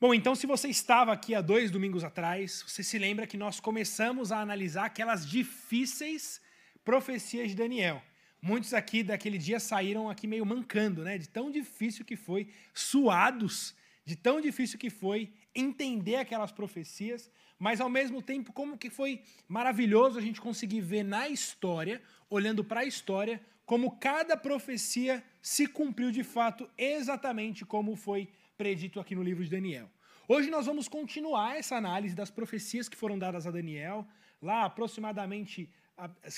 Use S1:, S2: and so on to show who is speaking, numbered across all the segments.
S1: Bom, então, se você estava aqui há dois domingos atrás, você se lembra que nós começamos a analisar aquelas difíceis profecias de Daniel. Muitos aqui daquele dia saíram aqui meio mancando, né? De tão difícil que foi, suados, de tão difícil que foi entender aquelas profecias, mas ao mesmo tempo como que foi maravilhoso a gente conseguir ver na história, olhando para a história, como cada profecia se cumpriu de fato exatamente como foi predito aqui no livro de Daniel. Hoje nós vamos continuar essa análise das profecias que foram dadas a Daniel, lá aproximadamente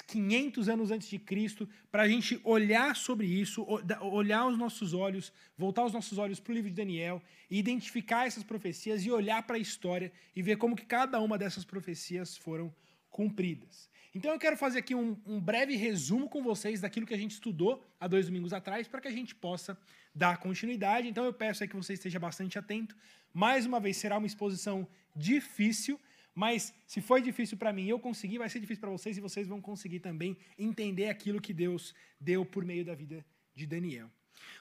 S1: 500 anos antes de Cristo, para a gente olhar sobre isso, olhar os nossos olhos, voltar os nossos olhos para o livro de Daniel, identificar essas profecias e olhar para a história e ver como que cada uma dessas profecias foram cumpridas. Então eu quero fazer aqui um, um breve resumo com vocês daquilo que a gente estudou há dois domingos atrás, para que a gente possa dar continuidade. Então eu peço que você esteja bastante atento. Mais uma vez, será uma exposição difícil, mas se foi difícil para mim, eu consegui, vai ser difícil para vocês e vocês vão conseguir também entender aquilo que Deus deu por meio da vida de Daniel.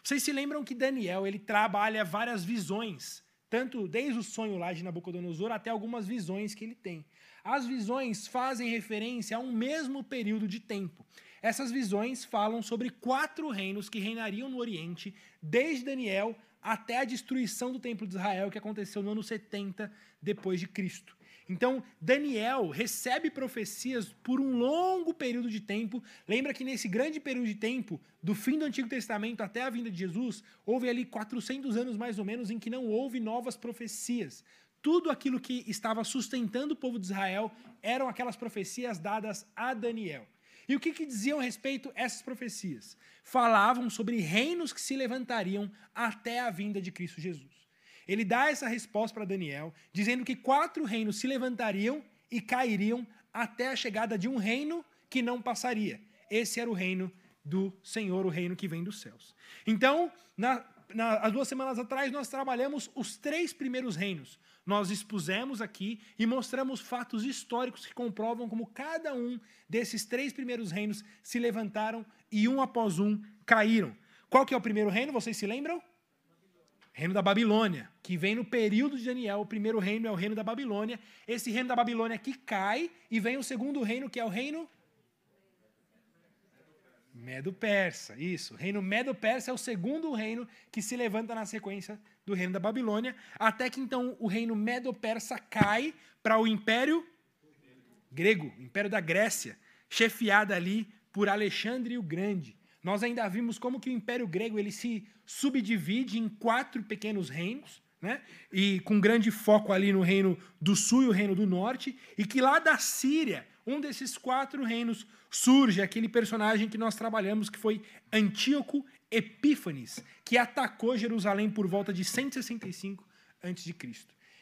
S1: Vocês se lembram que Daniel ele trabalha várias visões, tanto desde o sonho lá de Nabucodonosor até algumas visões que ele tem. As visões fazem referência a um mesmo período de tempo. Essas visões falam sobre quatro reinos que reinariam no Oriente, desde Daniel até a destruição do Templo de Israel, que aconteceu no ano 70 depois de Cristo. Então, Daniel recebe profecias por um longo período de tempo. Lembra que nesse grande período de tempo, do fim do Antigo Testamento até a vinda de Jesus, houve ali 400 anos mais ou menos em que não houve novas profecias. Tudo aquilo que estava sustentando o povo de Israel eram aquelas profecias dadas a Daniel. E o que, que diziam a respeito essas profecias? Falavam sobre reinos que se levantariam até a vinda de Cristo Jesus. Ele dá essa resposta para Daniel, dizendo que quatro reinos se levantariam e cairiam até a chegada de um reino que não passaria. Esse era o reino do Senhor, o reino que vem dos céus. Então, na, na, as duas semanas atrás, nós trabalhamos os três primeiros reinos nós expusemos aqui e mostramos fatos históricos que comprovam como cada um desses três primeiros reinos se levantaram e um após um caíram. Qual que é o primeiro reino? Vocês se lembram? Reino da Babilônia, que vem no período de Daniel. O primeiro reino é o reino da Babilônia. Esse reino da Babilônia que cai e vem o segundo reino, que é o reino Medo-Persa, isso. O reino Medo-Persa é o segundo reino que se levanta na sequência do reino da Babilônia, até que então o reino Medo-Persa cai para o Império Grego, o Império da Grécia, chefiado ali por Alexandre o Grande. Nós ainda vimos como que o Império Grego ele se subdivide em quatro pequenos reinos, né? E com grande foco ali no reino do sul e o reino do norte, e que lá da Síria um desses quatro reinos surge aquele personagem que nós trabalhamos, que foi Antíoco Epífanes, que atacou Jerusalém por volta de 165 a.C.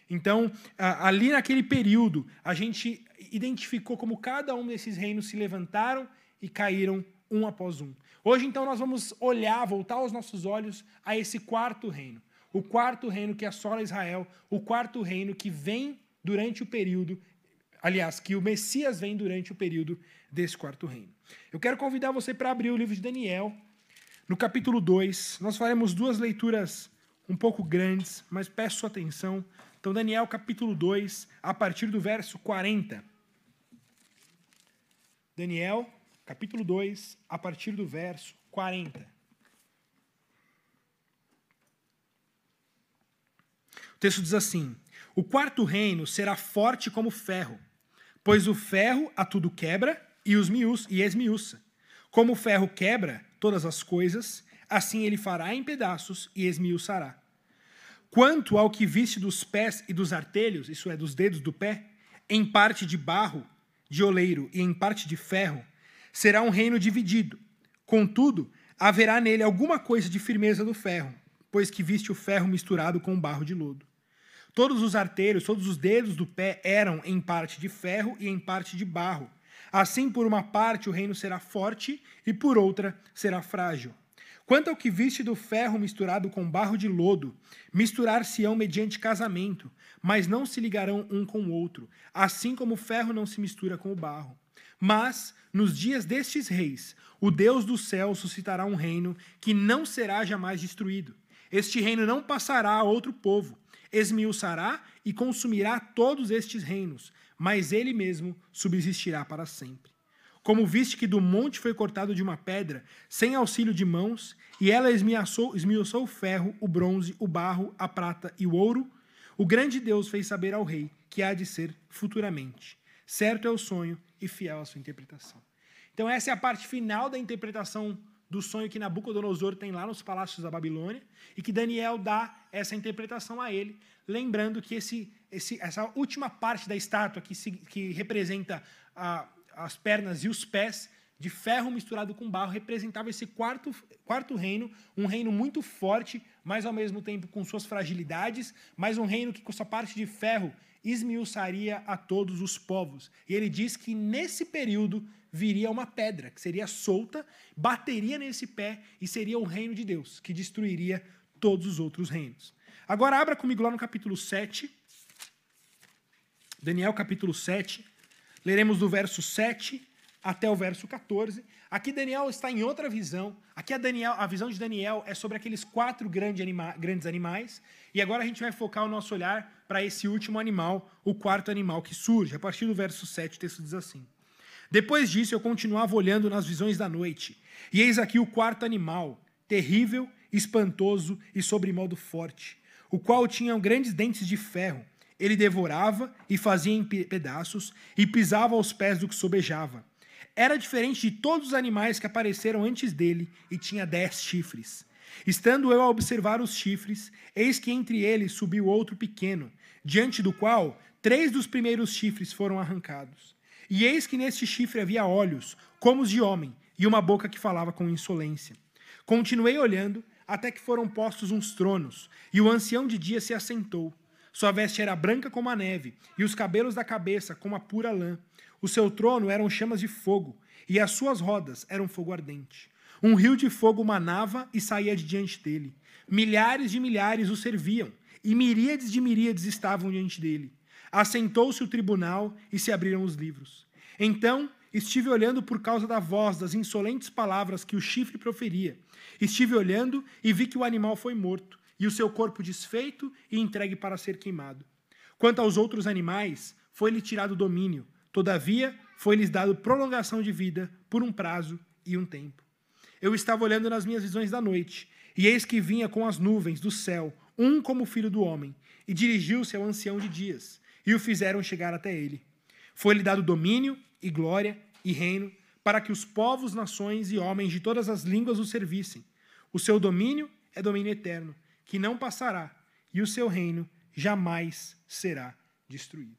S1: Então, ali naquele período, a gente identificou como cada um desses reinos se levantaram e caíram um após um. Hoje, então, nós vamos olhar, voltar os nossos olhos a esse quarto reino. O quarto reino que assola Israel, o quarto reino que vem durante o período aliás, que o Messias vem durante o período desse quarto reino. Eu quero convidar você para abrir o livro de Daniel, no capítulo 2. Nós faremos duas leituras um pouco grandes, mas peço sua atenção. Então, Daniel, capítulo 2, a partir do verso 40. Daniel, capítulo 2, a partir do verso 40. O texto diz assim: O quarto reino será forte como ferro Pois o ferro a tudo quebra e os e esmiuça. Como o ferro quebra todas as coisas, assim ele fará em pedaços e esmiuçará. Quanto ao que viste dos pés e dos artelhos, isso é, dos dedos do pé, em parte de barro, de oleiro e em parte de ferro, será um reino dividido. Contudo, haverá nele alguma coisa de firmeza do ferro, pois que viste o ferro misturado com barro de lodo. Todos os arteiros, todos os dedos do pé eram em parte de ferro e em parte de barro. Assim, por uma parte o reino será forte e por outra será frágil. Quanto ao que viste do ferro misturado com barro de lodo, misturar-se-ão mediante casamento, mas não se ligarão um com o outro, assim como o ferro não se mistura com o barro. Mas, nos dias destes reis, o Deus do céu suscitará um reino que não será jamais destruído. Este reino não passará a outro povo esmiuçará e consumirá todos estes reinos, mas ele mesmo subsistirá para sempre. Como viste que do monte foi cortado de uma pedra, sem auxílio de mãos, e ela esmiuçou, o ferro, o bronze, o barro, a prata e o ouro, o grande Deus fez saber ao rei que há de ser futuramente. Certo é o sonho e fiel a sua interpretação. Então, essa é a parte final da interpretação do sonho que Nabucodonosor tem lá nos palácios da Babilônia e que Daniel dá essa interpretação a ele, lembrando que esse, esse, essa última parte da estátua que, se, que representa a, as pernas e os pés de ferro misturado com barro representava esse quarto, quarto reino, um reino muito forte, mas ao mesmo tempo com suas fragilidades, mas um reino que com sua parte de ferro esmiuçaria a todos os povos. E ele diz que nesse período viria uma pedra que seria solta, bateria nesse pé e seria o reino de Deus, que destruiria todos os outros reinos. Agora abra comigo lá no capítulo 7. Daniel capítulo 7. Leremos do verso 7 até o verso 14. Aqui Daniel está em outra visão. Aqui a, Daniel, a visão de Daniel é sobre aqueles quatro grande anima, grandes animais. E agora a gente vai focar o nosso olhar para esse último animal, o quarto animal que surge. A partir do verso 7, o texto diz assim: Depois disso eu continuava olhando nas visões da noite, e eis aqui o quarto animal, terrível, espantoso e sobremodo forte, o qual tinha grandes dentes de ferro ele devorava e fazia em pedaços e pisava aos pés do que sobejava. Era diferente de todos os animais que apareceram antes dele e tinha dez chifres. Estando eu a observar os chifres, eis que entre eles subiu outro pequeno, diante do qual três dos primeiros chifres foram arrancados. E eis que neste chifre havia olhos, como os de homem, e uma boca que falava com insolência. Continuei olhando, até que foram postos uns tronos, e o ancião de dia se assentou. Sua veste era branca como a neve, e os cabelos da cabeça como a pura lã. O seu trono eram chamas de fogo, e as suas rodas eram fogo ardente. Um rio de fogo manava e saía de diante dele. Milhares de milhares o serviam, e miríades de miríades estavam diante dele. Assentou-se o tribunal e se abriram os livros. Então estive olhando por causa da voz das insolentes palavras que o chifre proferia. Estive olhando e vi que o animal foi morto e o seu corpo desfeito e entregue para ser queimado. Quanto aos outros animais, foi-lhe tirado o domínio, todavia foi-lhes dado prolongação de vida por um prazo e um tempo. Eu estava olhando nas minhas visões da noite, e eis que vinha com as nuvens do céu, um como filho do homem, e dirigiu-se ao ancião de dias, e o fizeram chegar até ele. Foi-lhe dado domínio e glória e reino, para que os povos, nações e homens de todas as línguas o servissem. O seu domínio é domínio eterno, que não passará, e o seu reino jamais será destruído.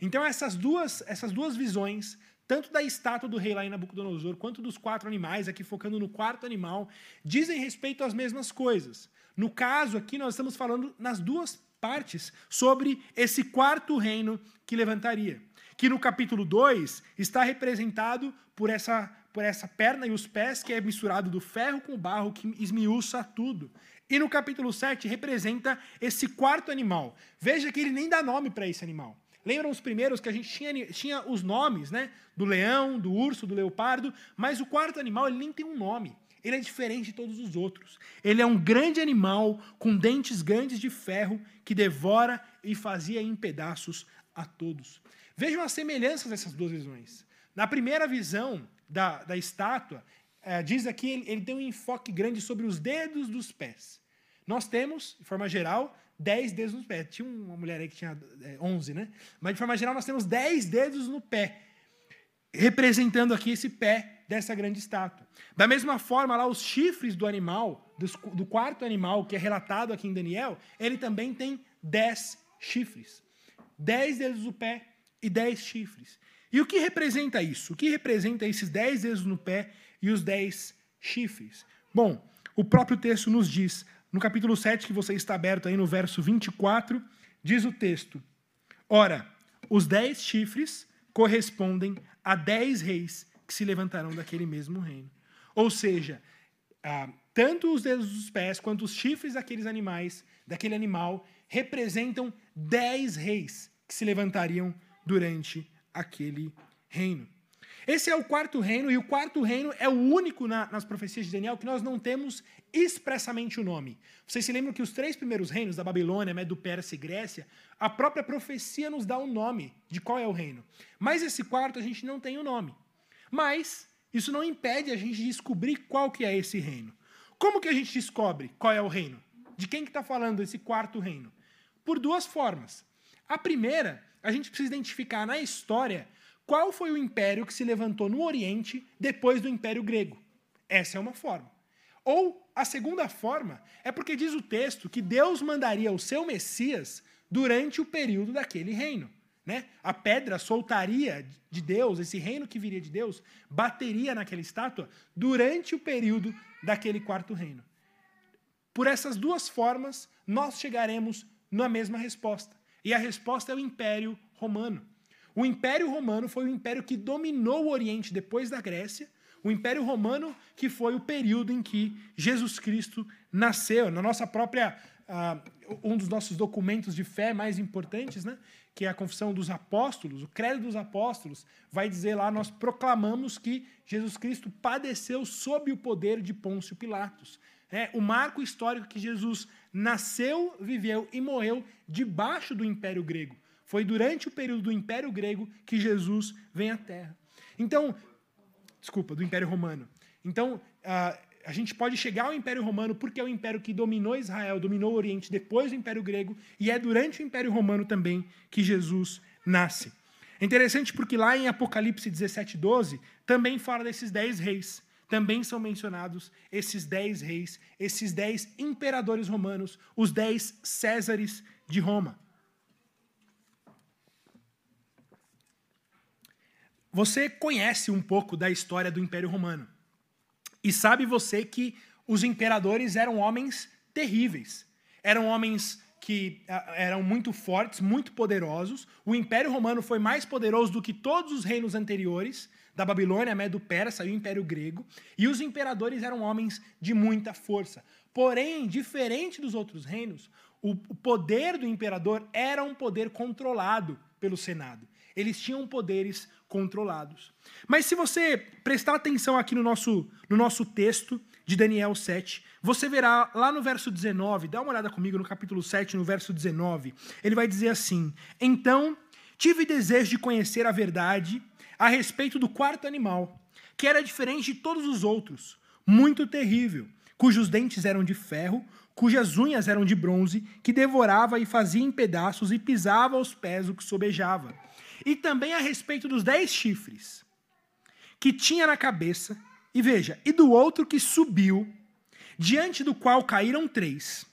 S1: Então essas duas, essas duas visões, tanto da estátua do rei lá em Nabucodonosor, quanto dos quatro animais, aqui focando no quarto animal, dizem respeito às mesmas coisas. No caso aqui nós estamos falando nas duas partes sobre esse quarto reino que levantaria, que no capítulo 2 está representado por essa por essa perna e os pés que é misturado do ferro com o barro que esmiuça tudo. E no capítulo 7 representa esse quarto animal. Veja que ele nem dá nome para esse animal. Lembram os primeiros que a gente tinha, tinha os nomes, né? Do leão, do urso, do leopardo, mas o quarto animal ele nem tem um nome. Ele é diferente de todos os outros. Ele é um grande animal com dentes grandes de ferro que devora e fazia em pedaços a todos. Vejam as semelhanças dessas duas visões. Na primeira visão da, da estátua, é, diz aqui, ele, ele tem um enfoque grande sobre os dedos dos pés. Nós temos, de forma geral, 10 dedos no pé. Tinha uma mulher aí que tinha 11, é, né? Mas, de forma geral, nós temos 10 dedos no pé, representando aqui esse pé dessa grande estátua. Da mesma forma, lá, os chifres do animal, do quarto animal que é relatado aqui em Daniel, ele também tem 10 chifres. 10 dedos no pé e 10 chifres. E o que representa isso? O que representa esses 10 dedos no pé e os 10 chifres? Bom, o próprio texto nos diz: no capítulo 7, que você está aberto aí no verso 24, diz o texto: Ora, os dez chifres correspondem a dez reis que se levantarão daquele mesmo reino. Ou seja, ah, tanto os dedos dos pés quanto os chifres daqueles animais, daquele animal, representam dez reis que se levantariam durante aquele reino. Esse é o quarto reino, e o quarto reino é o único na, nas profecias de Daniel que nós não temos expressamente o nome. Vocês se lembram que os três primeiros reinos, da Babilônia, Medo-Pérsia e Grécia, a própria profecia nos dá o um nome de qual é o reino. Mas esse quarto a gente não tem o nome. Mas isso não impede a gente de descobrir qual que é esse reino. Como que a gente descobre qual é o reino? De quem que está falando esse quarto reino? Por duas formas. A primeira, a gente precisa identificar na história qual foi o império que se levantou no Oriente depois do Império Grego. Essa é uma forma. Ou a segunda forma é porque diz o texto que Deus mandaria o seu Messias durante o período daquele reino. Né? A pedra soltaria de Deus, esse reino que viria de Deus, bateria naquela estátua durante o período daquele quarto reino. Por essas duas formas, nós chegaremos na mesma resposta. E a resposta é o Império Romano. O Império Romano foi o império que dominou o Oriente depois da Grécia, o Império Romano que foi o período em que Jesus Cristo nasceu. Na nossa própria, uh, um dos nossos documentos de fé mais importantes, né, que é a Confissão dos Apóstolos, o Credo dos Apóstolos, vai dizer lá: nós proclamamos que Jesus Cristo padeceu sob o poder de Pôncio Pilatos. É, o marco histórico que Jesus nasceu, viveu e morreu debaixo do Império Grego. Foi durante o período do Império Grego que Jesus vem à Terra. Então, desculpa, do Império Romano. Então, uh, a gente pode chegar ao Império Romano porque é o império que dominou Israel, dominou o Oriente depois do Império Grego, e é durante o Império Romano também que Jesus nasce. É interessante porque lá em Apocalipse 17, 12, também fala desses dez reis. Também são mencionados esses dez reis, esses dez imperadores romanos, os dez Césares de Roma. Você conhece um pouco da história do Império Romano. E sabe você que os imperadores eram homens terríveis. Eram homens que ah, eram muito fortes, muito poderosos. O Império Romano foi mais poderoso do que todos os reinos anteriores, da Babilônia, Medo-Persa e o Império Grego. E os imperadores eram homens de muita força. Porém, diferente dos outros reinos, o poder do imperador era um poder controlado pelo Senado. Eles tinham poderes controlados. Mas se você prestar atenção aqui no nosso, no nosso texto de Daniel 7, você verá lá no verso 19, dá uma olhada comigo no capítulo 7, no verso 19, ele vai dizer assim: Então tive desejo de conhecer a verdade a respeito do quarto animal, que era diferente de todos os outros, muito terrível, cujos dentes eram de ferro, cujas unhas eram de bronze, que devorava e fazia em pedaços e pisava aos pés o que sobejava e também a respeito dos dez chifres que tinha na cabeça, e veja, e do outro que subiu, diante do qual caíram três.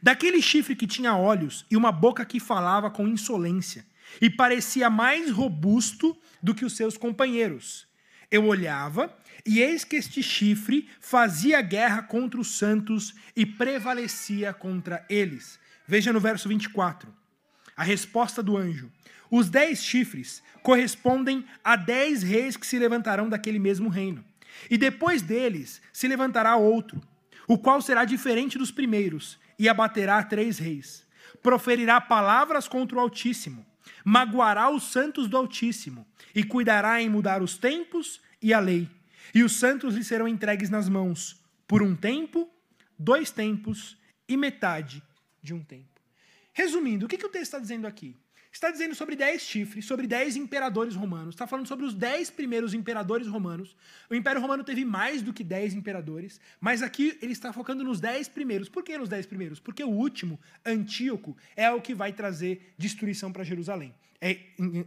S1: Daquele chifre que tinha olhos e uma boca que falava com insolência, e parecia mais robusto do que os seus companheiros. Eu olhava, e eis que este chifre fazia guerra contra os santos e prevalecia contra eles. Veja no verso 24. A resposta do anjo: os dez chifres correspondem a dez reis que se levantarão daquele mesmo reino. E depois deles se levantará outro, o qual será diferente dos primeiros, e abaterá três reis. Proferirá palavras contra o Altíssimo, magoará os santos do Altíssimo, e cuidará em mudar os tempos e a lei. E os santos lhe serão entregues nas mãos, por um tempo, dois tempos e metade de um tempo. Resumindo, o que, que o texto está dizendo aqui? Está dizendo sobre dez chifres, sobre dez imperadores romanos. Está falando sobre os dez primeiros imperadores romanos. O Império Romano teve mais do que dez imperadores, mas aqui ele está focando nos dez primeiros. Por que nos dez primeiros? Porque o último, Antíoco, é o que vai trazer destruição para Jerusalém. É,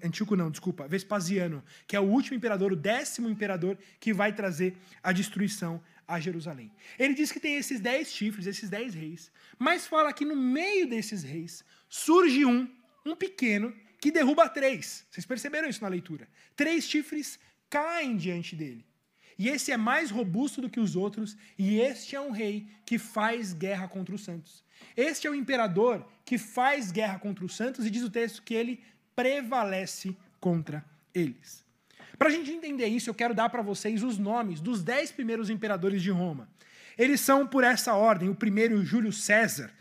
S1: Antíoco não, desculpa, Vespasiano, que é o último imperador, o décimo imperador que vai trazer a destruição a Jerusalém. Ele diz que tem esses dez chifres, esses dez reis, mas fala que no meio desses reis surge um um pequeno que derruba três. Vocês perceberam isso na leitura? Três chifres caem diante dele. E esse é mais robusto do que os outros, e este é um rei que faz guerra contra os santos. Este é o imperador que faz guerra contra os santos, e diz o texto que ele prevalece contra eles. Para a gente entender isso, eu quero dar para vocês os nomes dos dez primeiros imperadores de Roma. Eles são por essa ordem: o primeiro, Júlio César.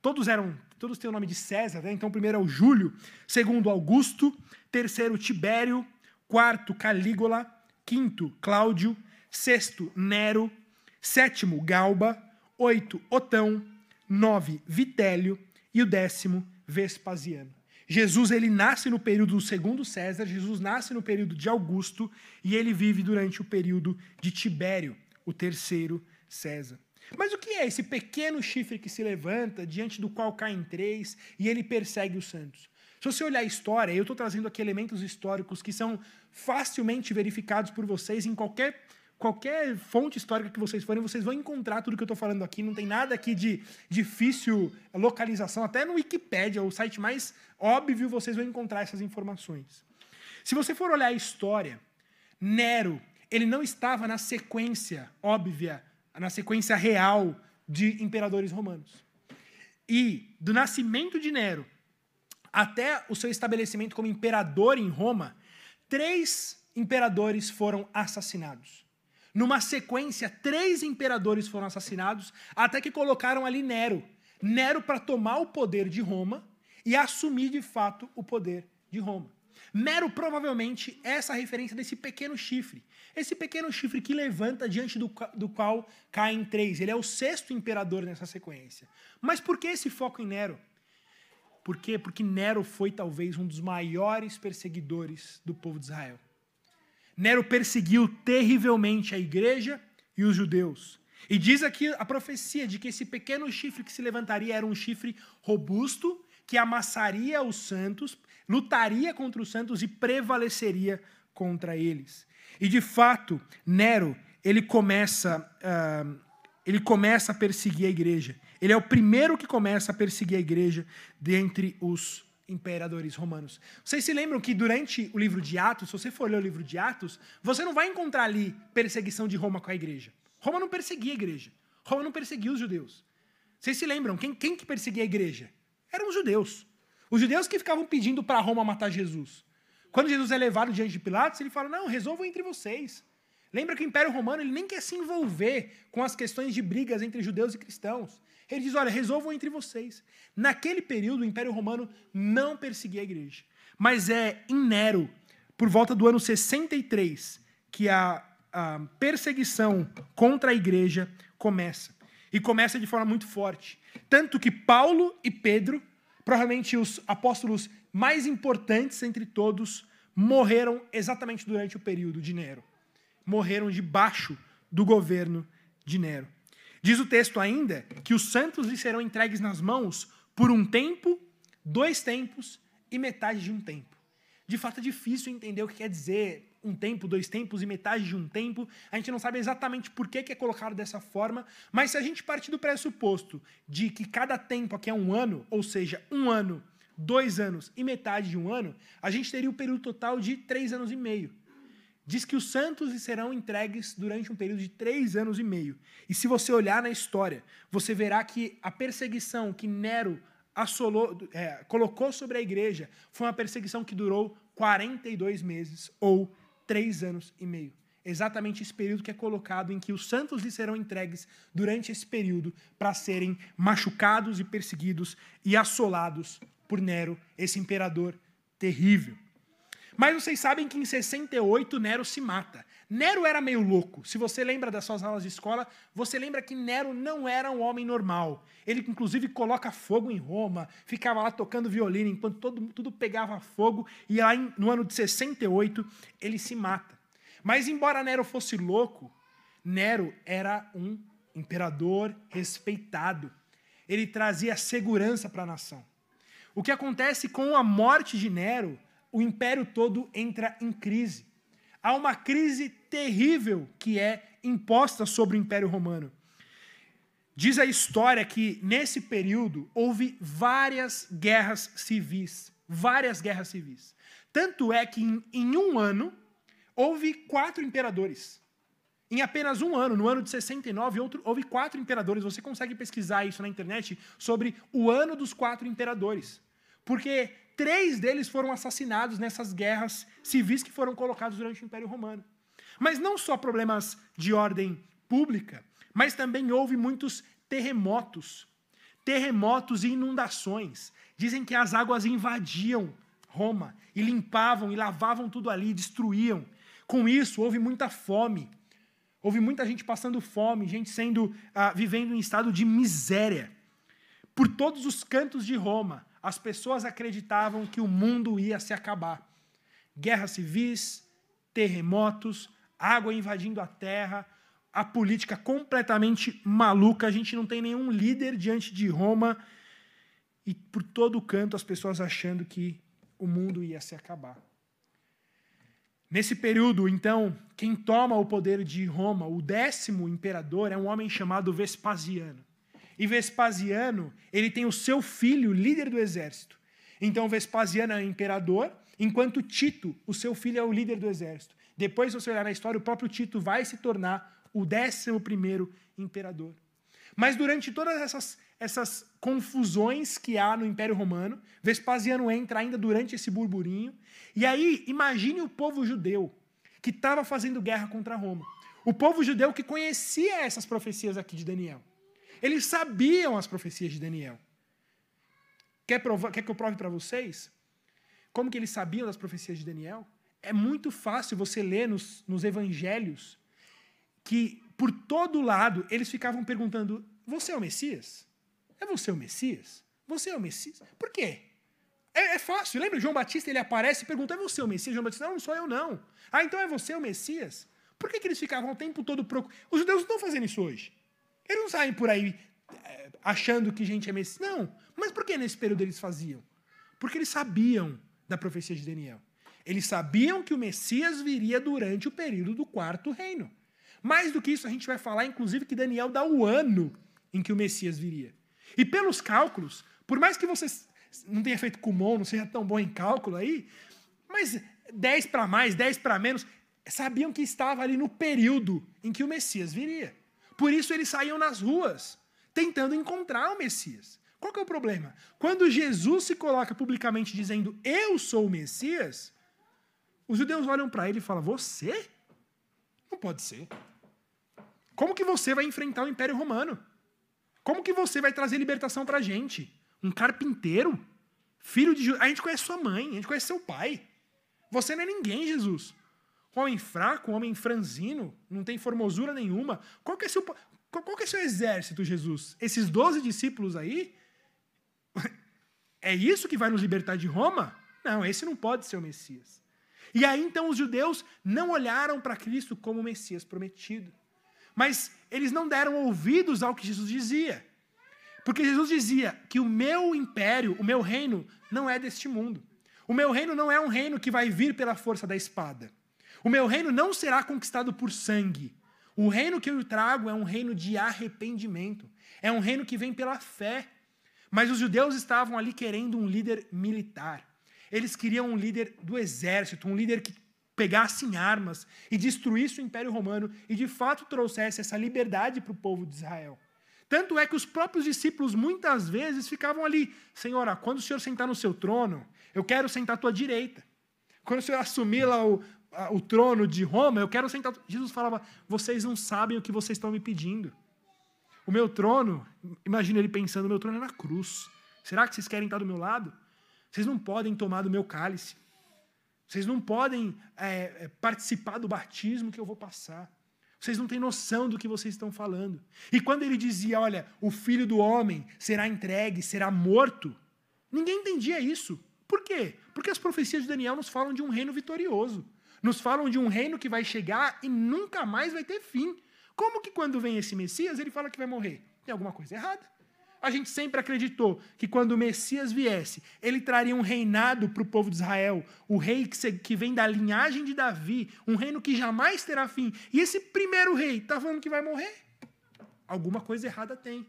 S1: Todos eram todos têm o nome de César, né? então primeiro é o Júlio, segundo Augusto, terceiro Tibério, quarto Calígula, quinto, Cláudio, sexto, Nero, sétimo, Galba, oito, Otão, nove, Vitélio e o décimo, Vespasiano. Jesus ele nasce no período do segundo César, Jesus nasce no período de Augusto e ele vive durante o período de Tibério, o terceiro César. Mas o que é esse pequeno chifre que se levanta, diante do qual caem três, e ele persegue os santos? Se você olhar a história, eu estou trazendo aqui elementos históricos que são facilmente verificados por vocês em qualquer qualquer fonte histórica que vocês forem, vocês vão encontrar tudo que eu estou falando aqui. Não tem nada aqui de difícil localização. Até no Wikipedia, o site mais óbvio, vocês vão encontrar essas informações. Se você for olhar a história, Nero, ele não estava na sequência óbvia, na sequência real de imperadores romanos. E do nascimento de Nero até o seu estabelecimento como imperador em Roma, três imperadores foram assassinados. Numa sequência, três imperadores foram assassinados, até que colocaram ali Nero. Nero para tomar o poder de Roma e assumir de fato o poder de Roma. Nero provavelmente é essa referência desse pequeno chifre. Esse pequeno chifre que levanta diante do, do qual caem três. Ele é o sexto imperador nessa sequência. Mas por que esse foco em Nero? Por quê? Porque Nero foi talvez um dos maiores perseguidores do povo de Israel. Nero perseguiu terrivelmente a igreja e os judeus. E diz aqui a profecia de que esse pequeno chifre que se levantaria era um chifre robusto, que amassaria os santos, lutaria contra os santos e prevaleceria contra eles. E de fato, Nero, ele começa, uh, ele começa a perseguir a igreja. Ele é o primeiro que começa a perseguir a igreja dentre os imperadores romanos. Vocês se lembram que durante o livro de Atos, se você for ler o livro de Atos, você não vai encontrar ali perseguição de Roma com a igreja. Roma não perseguia a igreja. Roma não perseguia os judeus. Vocês se lembram? Quem, quem que perseguia a igreja? Eram os judeus. Os judeus que ficavam pedindo para Roma matar Jesus. Quando Jesus é levado diante de Pilatos, ele fala: Não, resolvam entre vocês. Lembra que o Império Romano ele nem quer se envolver com as questões de brigas entre judeus e cristãos. Ele diz: olha, resolvam entre vocês. Naquele período, o Império Romano não perseguia a igreja. Mas é em Nero, por volta do ano 63, que a, a perseguição contra a igreja começa. E começa de forma muito forte. Tanto que Paulo e Pedro, provavelmente os apóstolos mais importantes entre todos, morreram exatamente durante o período de Nero. Morreram debaixo do governo de Nero. Diz o texto ainda que os santos lhe serão entregues nas mãos por um tempo, dois tempos e metade de um tempo. De fato, é difícil entender o que quer dizer um tempo, dois tempos e metade de um tempo. A gente não sabe exatamente por que é colocado dessa forma, mas se a gente partir do pressuposto de que cada tempo aqui é um ano, ou seja, um ano, dois anos e metade de um ano, a gente teria o período total de três anos e meio diz que os santos serão entregues durante um período de três anos e meio. E se você olhar na história, você verá que a perseguição que Nero assolou, é, colocou sobre a igreja foi uma perseguição que durou 42 meses ou três anos e meio. Exatamente esse período que é colocado em que os santos lhe serão entregues durante esse período para serem machucados e perseguidos e assolados por Nero, esse imperador terrível. Mas vocês sabem que em 68 Nero se mata. Nero era meio louco. Se você lembra das suas aulas de escola, você lembra que Nero não era um homem normal. Ele, inclusive, coloca fogo em Roma, ficava lá tocando violino enquanto todo, tudo pegava fogo, e lá no ano de 68 ele se mata. Mas, embora Nero fosse louco, Nero era um imperador respeitado. Ele trazia segurança para a nação. O que acontece com a morte de Nero o império todo entra em crise. Há uma crise terrível que é imposta sobre o Império Romano. Diz a história que nesse período houve várias guerras civis, várias guerras civis. Tanto é que em, em um ano houve quatro imperadores. Em apenas um ano, no ano de 69, outro, houve quatro imperadores. Você consegue pesquisar isso na internet sobre o ano dos quatro imperadores. Porque três deles foram assassinados nessas guerras civis que foram colocadas durante o Império Romano. Mas não só problemas de ordem pública, mas também houve muitos terremotos. Terremotos e inundações. Dizem que as águas invadiam Roma e limpavam e lavavam tudo ali, destruíam. com isso, houve muita fome. Houve muita gente passando fome, gente sendo ah, vivendo em estado de miséria. Por todos os cantos de Roma, as pessoas acreditavam que o mundo ia se acabar. Guerras civis, terremotos, água invadindo a terra, a política completamente maluca, a gente não tem nenhum líder diante de Roma e por todo canto as pessoas achando que o mundo ia se acabar. Nesse período, então, quem toma o poder de Roma, o décimo imperador, é um homem chamado Vespasiano. E Vespasiano, ele tem o seu filho, líder do exército. Então, Vespasiano é imperador, enquanto Tito, o seu filho, é o líder do exército. Depois, se você olhar na história, o próprio Tito vai se tornar o décimo primeiro imperador. Mas durante todas essas, essas confusões que há no Império Romano, Vespasiano entra ainda durante esse burburinho. E aí, imagine o povo judeu que estava fazendo guerra contra Roma. O povo judeu que conhecia essas profecias aqui de Daniel. Eles sabiam as profecias de Daniel. Quer, provar, quer que eu prove para vocês? Como que eles sabiam das profecias de Daniel? É muito fácil você ler nos, nos evangelhos que por todo lado eles ficavam perguntando: Você é o Messias? É você o Messias? Você é o Messias? Por quê? É, é, fácil. Lembra? João Batista ele aparece e pergunta: É você o Messias? João Batista: Não, não sou eu, não. Ah, então é você o Messias? Por que, que eles ficavam o tempo todo procurando? Os judeus não estão fazendo isso hoje. Eles não saem por aí é, achando que gente é Messias. Não. Mas por que nesse período eles faziam? Porque eles sabiam da profecia de Daniel. Eles sabiam que o Messias viria durante o período do quarto reino. Mais do que isso, a gente vai falar, inclusive, que Daniel dá o ano em que o Messias viria. E pelos cálculos, por mais que você não tenha feito Kumon, não seja tão bom em cálculo aí, mas 10 para mais, 10 para menos, sabiam que estava ali no período em que o Messias viria. Por isso eles saíam nas ruas, tentando encontrar o Messias. Qual é o problema? Quando Jesus se coloca publicamente dizendo, eu sou o Messias, os judeus olham para ele e falam, você? Não pode ser. Como que você vai enfrentar o Império Romano? Como que você vai trazer libertação para a gente? Um carpinteiro? Filho de A gente conhece sua mãe, a gente conhece seu pai. Você não é ninguém, Jesus. Homem fraco, homem franzino, não tem formosura nenhuma. Qual que é seu, qual, que é seu exército, Jesus? Esses doze discípulos aí? É isso que vai nos libertar de Roma? Não, esse não pode ser o Messias. E aí então os judeus não olharam para Cristo como o Messias prometido. Mas eles não deram ouvidos ao que Jesus dizia. Porque Jesus dizia que o meu império, o meu reino, não é deste mundo. O meu reino não é um reino que vai vir pela força da espada. O meu reino não será conquistado por sangue. O reino que eu trago é um reino de arrependimento. É um reino que vem pela fé. Mas os judeus estavam ali querendo um líder militar. Eles queriam um líder do exército, um líder que pegasse em armas e destruísse o Império Romano e de fato trouxesse essa liberdade para o povo de Israel. Tanto é que os próprios discípulos muitas vezes ficavam ali: Senhora, quando o Senhor sentar no seu trono, eu quero sentar à tua direita. Quando o Senhor assumir lá o, o trono de Roma, eu quero sentar. Jesus falava: Vocês não sabem o que vocês estão me pedindo. O meu trono, imagina ele pensando: o meu trono é na cruz. Será que vocês querem estar do meu lado? Vocês não podem tomar do meu cálice. Vocês não podem é, é, participar do batismo que eu vou passar. Vocês não têm noção do que vocês estão falando. E quando ele dizia, olha, o filho do homem será entregue, será morto, ninguém entendia isso. Por quê? Porque as profecias de Daniel nos falam de um reino vitorioso. Nos falam de um reino que vai chegar e nunca mais vai ter fim. Como que quando vem esse Messias, ele fala que vai morrer? Tem alguma coisa errada. A gente sempre acreditou que quando o Messias viesse, ele traria um reinado para o povo de Israel, o rei que, vem da linhagem de Davi, um reino que jamais terá fim. E esse primeiro rei está falando que vai morrer? Alguma coisa errada tem.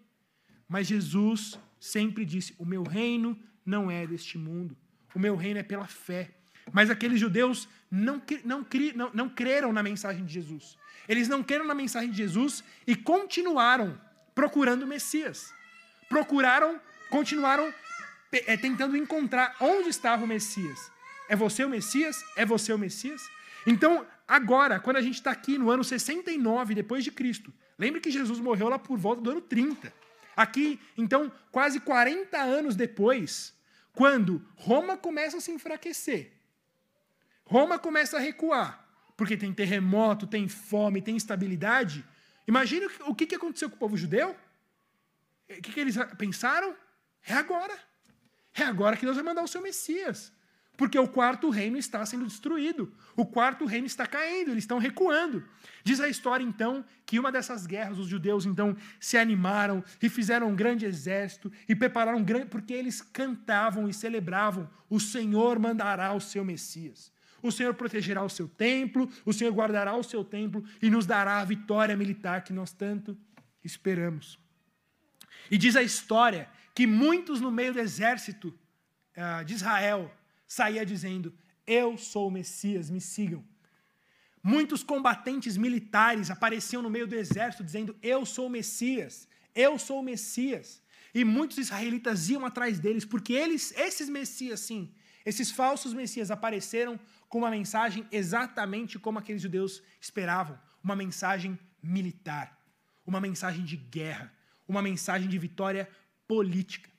S1: Mas Jesus sempre disse: O meu reino não é deste mundo, o meu reino é pela fé. Mas aqueles judeus não, não, não, não creram na mensagem de Jesus. Eles não creram na mensagem de Jesus e continuaram procurando o Messias procuraram, continuaram é, tentando encontrar onde estava o Messias. É você o Messias? É você o Messias? Então, agora, quando a gente está aqui no ano 69 depois de Cristo, lembre que Jesus morreu lá por volta do ano 30. Aqui, então, quase 40 anos depois, quando Roma começa a se enfraquecer, Roma começa a recuar, porque tem terremoto, tem fome, tem instabilidade. Imagina o que aconteceu com o povo judeu. O que eles pensaram? É agora. É agora que Deus vai mandar o seu Messias. Porque o quarto reino está sendo destruído. O quarto reino está caindo, eles estão recuando. Diz a história, então, que uma dessas guerras, os judeus, então, se animaram e fizeram um grande exército e prepararam um grande. porque eles cantavam e celebravam: o Senhor mandará o seu Messias. O Senhor protegerá o seu templo, o Senhor guardará o seu templo e nos dará a vitória militar que nós tanto esperamos. E diz a história que muitos no meio do exército uh, de Israel saía dizendo: Eu sou o Messias, me sigam. Muitos combatentes militares apareciam no meio do exército dizendo: Eu sou o Messias, eu sou o Messias. E muitos israelitas iam atrás deles, porque eles, esses Messias, sim, esses falsos Messias apareceram com uma mensagem exatamente como aqueles judeus esperavam: uma mensagem militar, uma mensagem de guerra, uma mensagem de vitória política.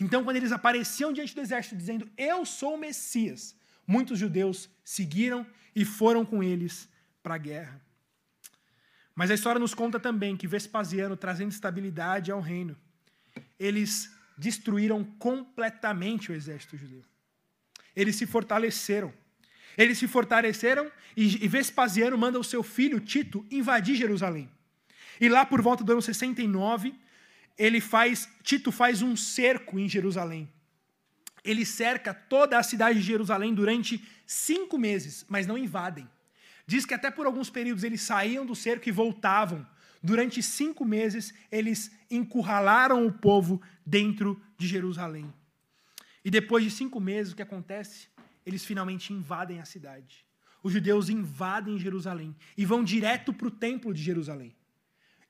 S1: Então, quando eles apareciam diante do exército dizendo, Eu sou o Messias, muitos judeus seguiram e foram com eles para a guerra. Mas a história nos conta também que Vespasiano, trazendo estabilidade ao reino, eles destruíram completamente o exército judeu. Eles se fortaleceram. Eles se fortaleceram e Vespasiano manda o seu filho Tito invadir Jerusalém. E lá por volta do ano 69, ele faz, Tito faz um cerco em Jerusalém. Ele cerca toda a cidade de Jerusalém durante cinco meses, mas não invadem. Diz que até por alguns períodos eles saíam do cerco e voltavam. Durante cinco meses, eles encurralaram o povo dentro de Jerusalém. E depois de cinco meses, o que acontece? Eles finalmente invadem a cidade. Os judeus invadem Jerusalém e vão direto para o templo de Jerusalém.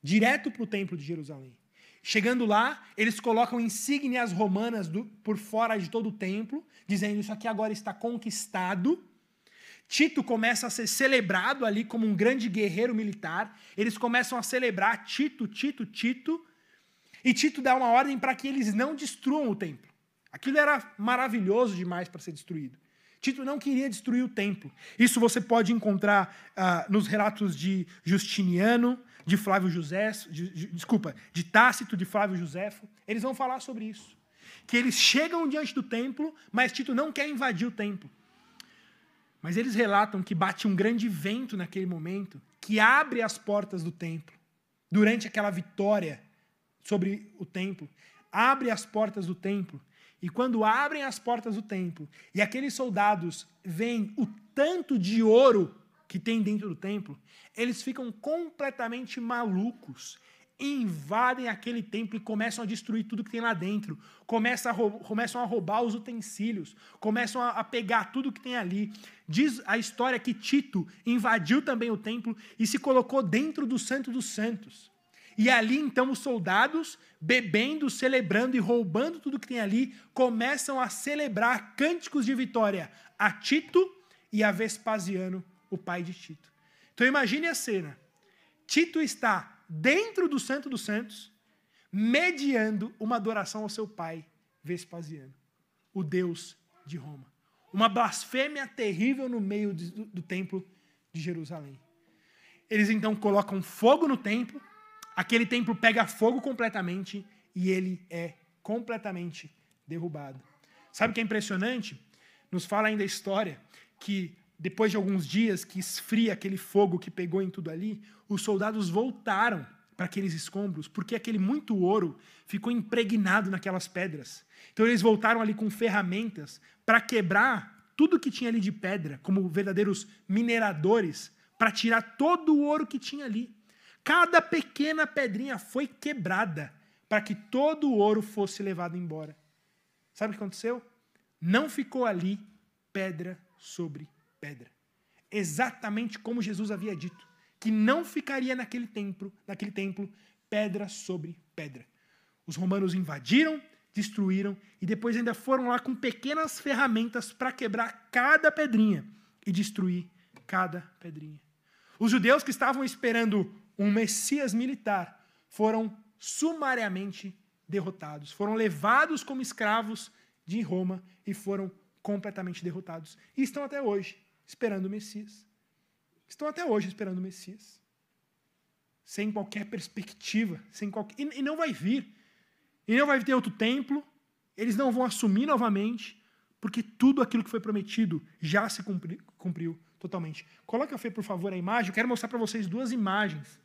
S1: Direto para o templo de Jerusalém. Chegando lá, eles colocam insígnias romanas do, por fora de todo o templo, dizendo isso aqui agora está conquistado. Tito começa a ser celebrado ali como um grande guerreiro militar. Eles começam a celebrar Tito, Tito, Tito. E Tito dá uma ordem para que eles não destruam o templo. Aquilo era maravilhoso demais para ser destruído. Tito não queria destruir o templo. Isso você pode encontrar uh, nos relatos de Justiniano, de Flávio José, de, de, desculpa, de Tácito, de Flávio Joséfo, eles vão falar sobre isso. Que eles chegam diante do templo, mas Tito não quer invadir o templo. Mas eles relatam que bate um grande vento naquele momento, que abre as portas do templo, durante aquela vitória sobre o templo. Abre as portas do templo. E quando abrem as portas do templo, e aqueles soldados veem o tanto de ouro que tem dentro do templo, eles ficam completamente malucos, invadem aquele templo e começam a destruir tudo que tem lá dentro, começam a, começam a roubar os utensílios, começam a, a pegar tudo que tem ali. Diz a história que Tito invadiu também o templo e se colocou dentro do Santo dos Santos. E ali então os soldados, bebendo, celebrando e roubando tudo que tem ali, começam a celebrar cânticos de vitória a Tito e a Vespasiano, o pai de Tito. Então imagine a cena. Tito está dentro do Santo dos Santos, mediando uma adoração ao seu pai, Vespasiano, o Deus de Roma. Uma blasfêmia terrível no meio do, do templo de Jerusalém. Eles então colocam fogo no templo, aquele templo pega fogo completamente e ele é completamente derrubado. Sabe o que é impressionante? Nos fala ainda a história que depois de alguns dias que esfria aquele fogo que pegou em tudo ali, os soldados voltaram para aqueles escombros, porque aquele muito ouro ficou impregnado naquelas pedras. Então eles voltaram ali com ferramentas para quebrar tudo que tinha ali de pedra, como verdadeiros mineradores, para tirar todo o ouro que tinha ali. Cada pequena pedrinha foi quebrada para que todo o ouro fosse levado embora. Sabe o que aconteceu? Não ficou ali pedra sobre pedra. Exatamente como Jesus havia dito, que não ficaria naquele templo, naquele templo pedra sobre pedra. Os romanos invadiram, destruíram e depois ainda foram lá com pequenas ferramentas para quebrar cada pedrinha e destruir cada pedrinha. Os judeus que estavam esperando um Messias militar foram sumariamente derrotados, foram levados como escravos de Roma e foram completamente derrotados. E estão até hoje esperando o Messias. estão até hoje esperando o Messias. Sem qualquer perspectiva, sem qualquer... e não vai vir. E não vai ter outro templo, eles não vão assumir novamente, porque tudo aquilo que foi prometido já se cumpriu, totalmente. Coloca, Fê, por favor, a imagem. Eu quero mostrar para vocês duas imagens.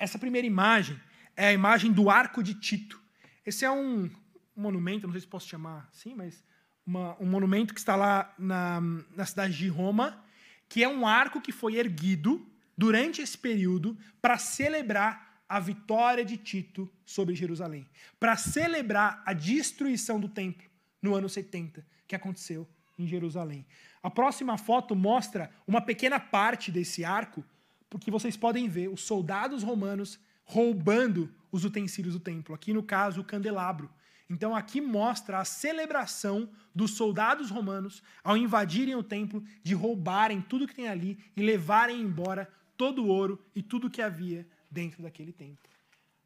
S1: Essa primeira imagem é a imagem do Arco de Tito. Esse é um monumento, não sei se posso chamar assim, mas uma, um monumento que está lá na, na cidade de Roma, que é um arco que foi erguido durante esse período para celebrar a vitória de Tito sobre Jerusalém, para celebrar a destruição do templo no ano 70, que aconteceu em Jerusalém. A próxima foto mostra uma pequena parte desse arco, porque vocês podem ver os soldados romanos roubando os utensílios do templo. Aqui, no caso, o candelabro. Então, aqui mostra a celebração dos soldados romanos ao invadirem o templo, de roubarem tudo que tem ali e levarem embora todo o ouro e tudo que havia dentro daquele templo.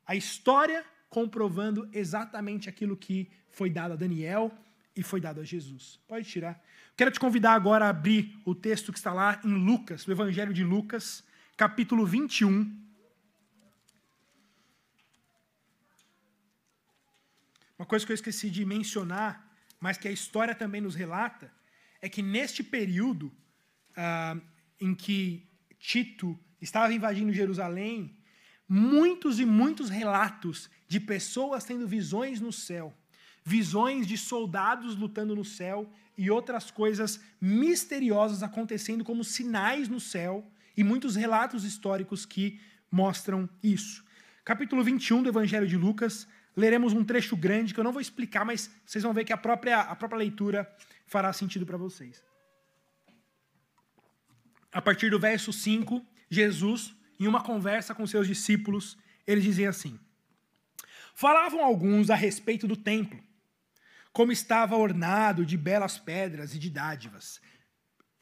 S1: A história comprovando exatamente aquilo que foi dado a Daniel e foi dado a Jesus. Pode tirar. Quero te convidar agora a abrir o texto que está lá em Lucas, o Evangelho de Lucas, capítulo 21. Uma coisa que eu esqueci de mencionar, mas que a história também nos relata, é que neste período ah, em que Tito estava invadindo Jerusalém, muitos e muitos relatos de pessoas tendo visões no céu, visões de soldados lutando no céu e outras coisas misteriosas acontecendo como sinais no céu, e muitos relatos históricos que mostram isso. Capítulo 21 do Evangelho de Lucas, leremos um trecho grande que eu não vou explicar, mas vocês vão ver que a própria, a própria leitura fará sentido para vocês. A partir do verso 5, Jesus, em uma conversa com seus discípulos, ele dizia assim: Falavam alguns a respeito do templo, como estava ornado de belas pedras e de dádivas.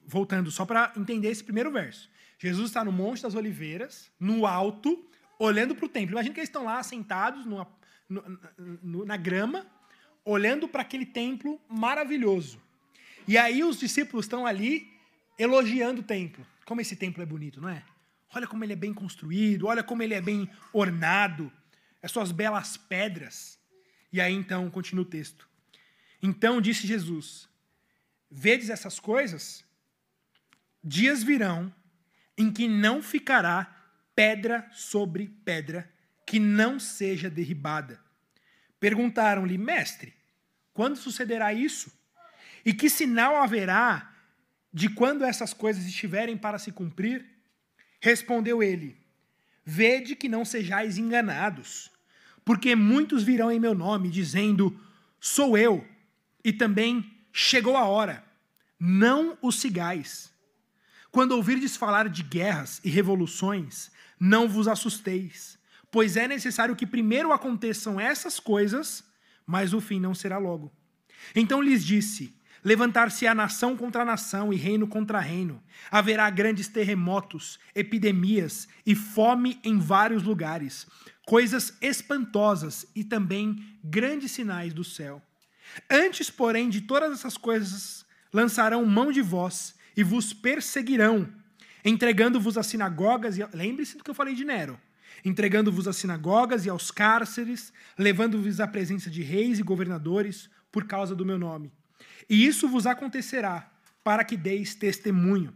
S1: Voltando só para entender esse primeiro verso. Jesus está no Monte das Oliveiras, no alto, olhando para o templo. Imagina que eles estão lá sentados numa, no, na grama, olhando para aquele templo maravilhoso. E aí os discípulos estão ali elogiando o templo. Como esse templo é bonito, não é? Olha como ele é bem construído, olha como ele é bem ornado, as suas belas pedras. E aí então continua o texto. Então disse Jesus: Vedes essas coisas? Dias virão em que não ficará pedra sobre pedra que não seja derribada. Perguntaram-lhe, mestre, quando sucederá isso? E que sinal haverá de quando essas coisas estiverem para se cumprir? Respondeu ele: Vede que não sejais enganados, porque muitos virão em meu nome, dizendo: Sou eu, e também chegou a hora. Não os sigais. Quando ouvirdes falar de guerras e revoluções, não vos assusteis, pois é necessário que primeiro aconteçam essas coisas, mas o fim não será logo. Então lhes disse: Levantar-se-á nação contra nação e reino contra reino. Haverá grandes terremotos, epidemias e fome em vários lugares, coisas espantosas e também grandes sinais do céu. Antes, porém, de todas essas coisas, lançarão mão de vós e vos perseguirão, entregando-vos às sinagogas. E... Lembre-se do que eu falei de Nero entregando-vos às sinagogas e aos cárceres, levando-vos à presença de reis e governadores por causa do meu nome. E isso vos acontecerá para que deis testemunho.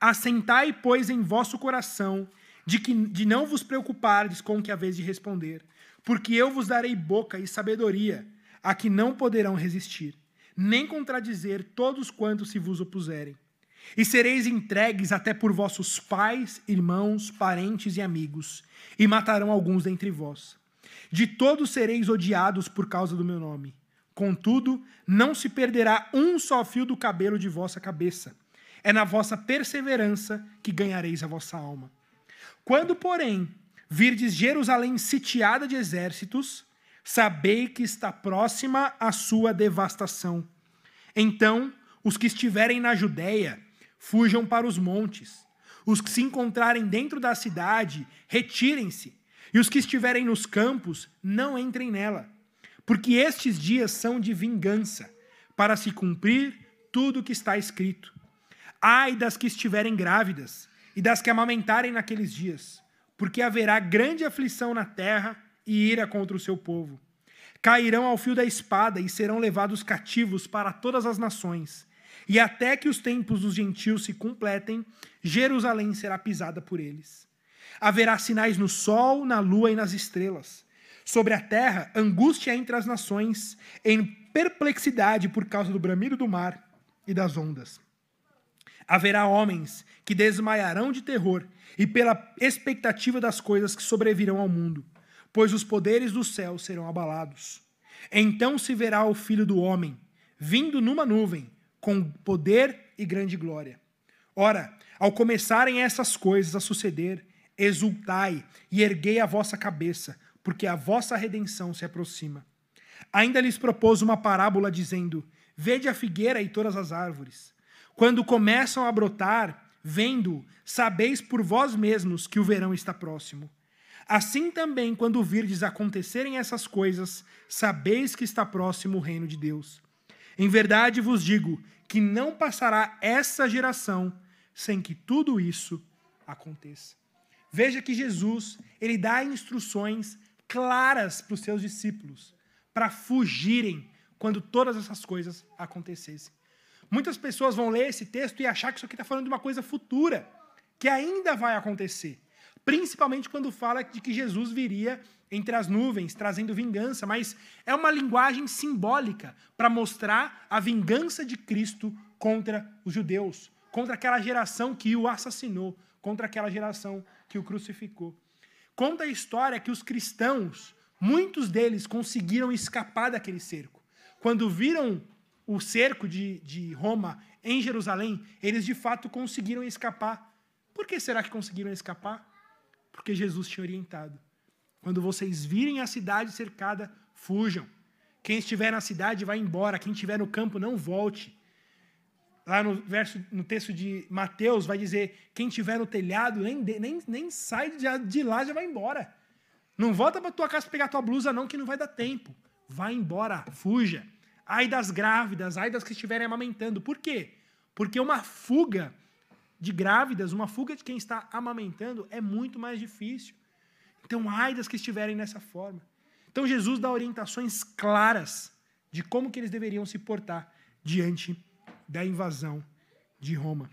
S1: Assentai, pois, em vosso coração de que de não vos preocupardes com o que haveis de responder, porque eu vos darei boca e sabedoria a que não poderão resistir, nem contradizer todos quantos se vos opuserem. E sereis entregues até por vossos pais, irmãos, parentes e amigos, e matarão alguns dentre vós. De todos sereis odiados por causa do meu nome. Contudo, não se perderá um só fio do cabelo de vossa cabeça. É na vossa perseverança que ganhareis a vossa alma. Quando, porém, virdes Jerusalém sitiada de exércitos, sabei que está próxima a sua devastação. Então, os que estiverem na Judéia, fujam para os montes. Os que se encontrarem dentro da cidade, retirem-se. E os que estiverem nos campos, não entrem nela. Porque estes dias são de vingança, para se cumprir tudo o que está escrito. Ai das que estiverem grávidas e das que amamentarem naqueles dias, porque haverá grande aflição na terra e ira contra o seu povo. Cairão ao fio da espada e serão levados cativos para todas as nações. E até que os tempos dos gentios se completem, Jerusalém será pisada por eles. Haverá sinais no sol, na lua e nas estrelas. Sobre a terra, angústia entre as nações, em perplexidade por causa do bramido do mar e das ondas. Haverá homens que desmaiarão de terror e pela expectativa das coisas que sobrevirão ao mundo, pois os poderes do céu serão abalados. Então se verá o Filho do Homem, vindo numa nuvem, com poder e grande glória. Ora, ao começarem essas coisas a suceder, exultai e erguei a vossa cabeça, porque a vossa redenção se aproxima. Ainda lhes propôs uma parábola, dizendo: Vede a figueira e todas as árvores. Quando começam a brotar, vendo, sabeis por vós mesmos que o verão está próximo. Assim também, quando virdes acontecerem essas coisas, sabeis que está próximo o reino de Deus. Em verdade vos digo que não passará essa geração sem que tudo isso aconteça. Veja que Jesus, ele dá instruções claras para os seus discípulos para fugirem quando todas essas coisas acontecessem. Muitas pessoas vão ler esse texto e achar que isso aqui está falando de uma coisa futura, que ainda vai acontecer. Principalmente quando fala de que Jesus viria entre as nuvens, trazendo vingança, mas é uma linguagem simbólica para mostrar a vingança de Cristo contra os judeus, contra aquela geração que o assassinou, contra aquela geração que o crucificou. Conta a história que os cristãos, muitos deles conseguiram escapar daquele cerco. Quando viram o cerco de, de Roma em Jerusalém, eles de fato conseguiram escapar. Por que será que conseguiram escapar? Porque Jesus tinha orientado. Quando vocês virem a cidade cercada, fujam. Quem estiver na cidade vai embora, quem estiver no campo não volte. Lá no verso, no texto de Mateus vai dizer: quem estiver no telhado nem, nem, nem sai de lá já vai embora. Não volta para tua casa pegar tua blusa não que não vai dar tempo. Vai embora, fuja. Ai das grávidas, ai das que estiverem amamentando. Por quê? Porque uma fuga de grávidas, uma fuga de quem está amamentando é muito mais difícil. Então, ai das que estiverem nessa forma. Então, Jesus dá orientações claras de como que eles deveriam se portar diante da invasão de Roma.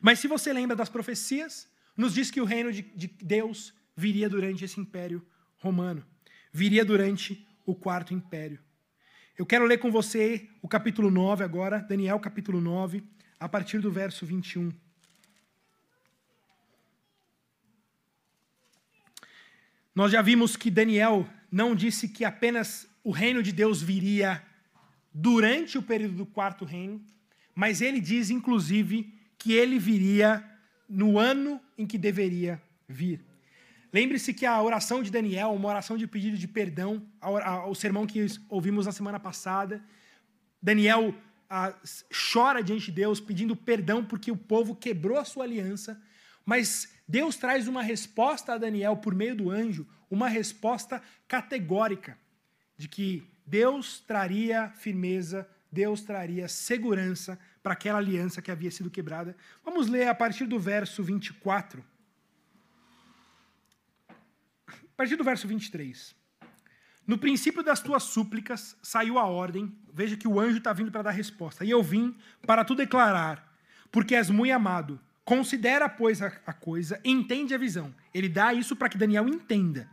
S1: Mas se você lembra das profecias, nos diz que o reino de, de Deus viria durante esse império romano, viria durante o quarto império. Eu quero ler com você o capítulo 9 agora, Daniel capítulo 9, a partir do verso 21. Nós já vimos que Daniel não disse que apenas o reino de Deus viria durante o período do quarto reino, mas ele diz, inclusive, que ele viria no ano em que deveria vir. Lembre-se que a oração de Daniel, uma oração de pedido de perdão, o sermão que ouvimos na semana passada, Daniel a, chora diante de Deus pedindo perdão porque o povo quebrou a sua aliança, mas Deus traz uma resposta a Daniel por meio do anjo, uma resposta categórica de que Deus traria firmeza, Deus traria segurança para aquela aliança que havia sido quebrada. Vamos ler a partir do verso 24. A partir do verso 23. No princípio das tuas súplicas saiu a ordem, veja que o anjo está vindo para dar resposta. E eu vim para tu declarar, porque és muito amado. Considera, pois, a, a coisa, entende a visão. Ele dá isso para que Daniel entenda.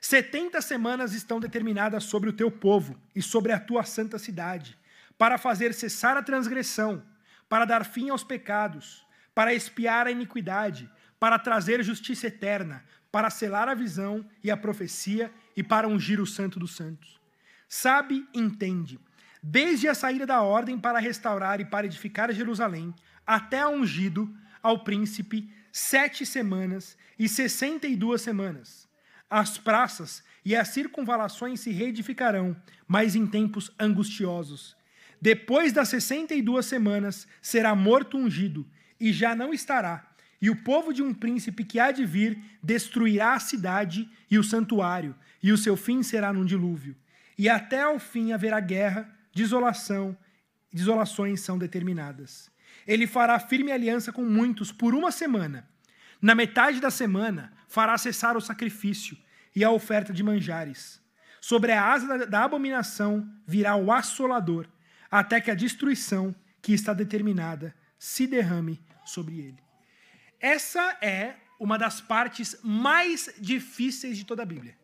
S1: Setenta semanas estão determinadas sobre o teu povo e sobre a tua santa cidade, para fazer cessar a transgressão, para dar fim aos pecados, para espiar a iniquidade, para trazer justiça eterna, para selar a visão e a profecia e para ungir o santo dos santos. Sabe, entende, desde a saída da ordem para restaurar e para edificar Jerusalém, até a ungido ao príncipe, sete semanas e sessenta e duas semanas. As praças e as circunvalações se reedificarão, mas em tempos angustiosos. Depois das sessenta e duas semanas, será morto ungido, e já não estará, e o povo de um príncipe que há de vir destruirá a cidade e o santuário, e o seu fim será num dilúvio. E até ao fim haverá guerra, desolação, desolações são determinadas. Ele fará firme aliança com muitos por uma semana. Na metade da semana, fará cessar o sacrifício e a oferta de manjares. Sobre a asa da, abominação virá o assolador, até que a destruição que está determinada se derrame sobre ele. Essa é uma das partes mais difíceis de toda a Bíblia.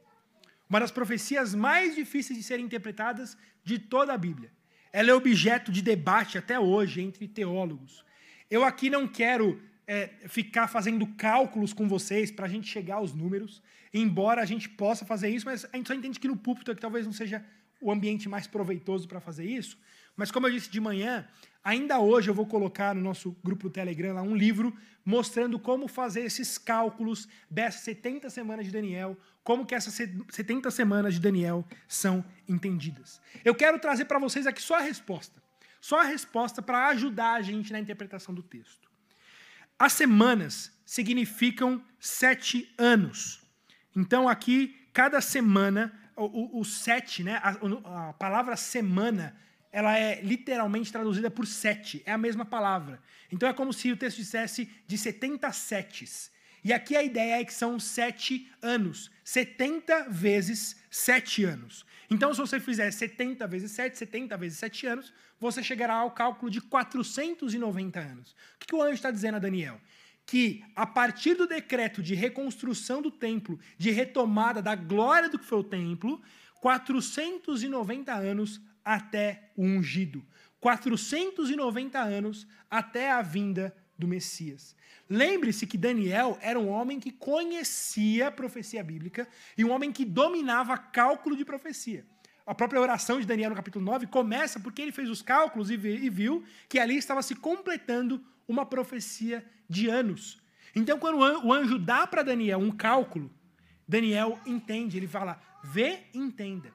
S1: Uma das profecias mais difíceis de serem interpretadas de toda a Bíblia. Ela é objeto de debate até hoje entre teólogos. Eu aqui não quero é, ficar fazendo cálculos com vocês para a gente chegar aos números, embora a gente possa fazer isso, mas a gente só entende que no púlpito é que talvez não seja o ambiente mais proveitoso para fazer isso. Mas como eu disse de manhã, ainda hoje eu vou colocar no nosso grupo do Telegram lá um livro mostrando como fazer esses cálculos dessas 70 semanas de Daniel, como que essas 70 semanas de Daniel são entendidas. Eu quero trazer para vocês aqui só a resposta. Só a resposta para ajudar a gente na interpretação do texto. As semanas significam sete anos. Então, aqui, cada semana, o, o, o sete, né, a, a, palavra semana, ela é literalmente traduzida por sete. É a mesma palavra. Então, é como se o texto dissesse de 70 setes. E aqui a ideia é que são sete anos. 70 vezes sete anos. Então, se você fizer 70 vezes 7, 70 vezes 7 anos, você chegará ao cálculo de 490 anos. O que o anjo está dizendo a Daniel? Que a partir do decreto de reconstrução do templo, de retomada da glória do que foi o templo, 490 anos até o ungido. 490 anos até a vinda do Messias. Lembre-se que Daniel era um homem que conhecia a profecia bíblica e um homem que dominava cálculo de profecia. A própria oração de Daniel no capítulo 9 começa porque ele fez os cálculos e viu que ali estava se completando uma profecia de anos. Então, quando o anjo dá para Daniel um cálculo, Daniel entende, ele fala: vê entenda.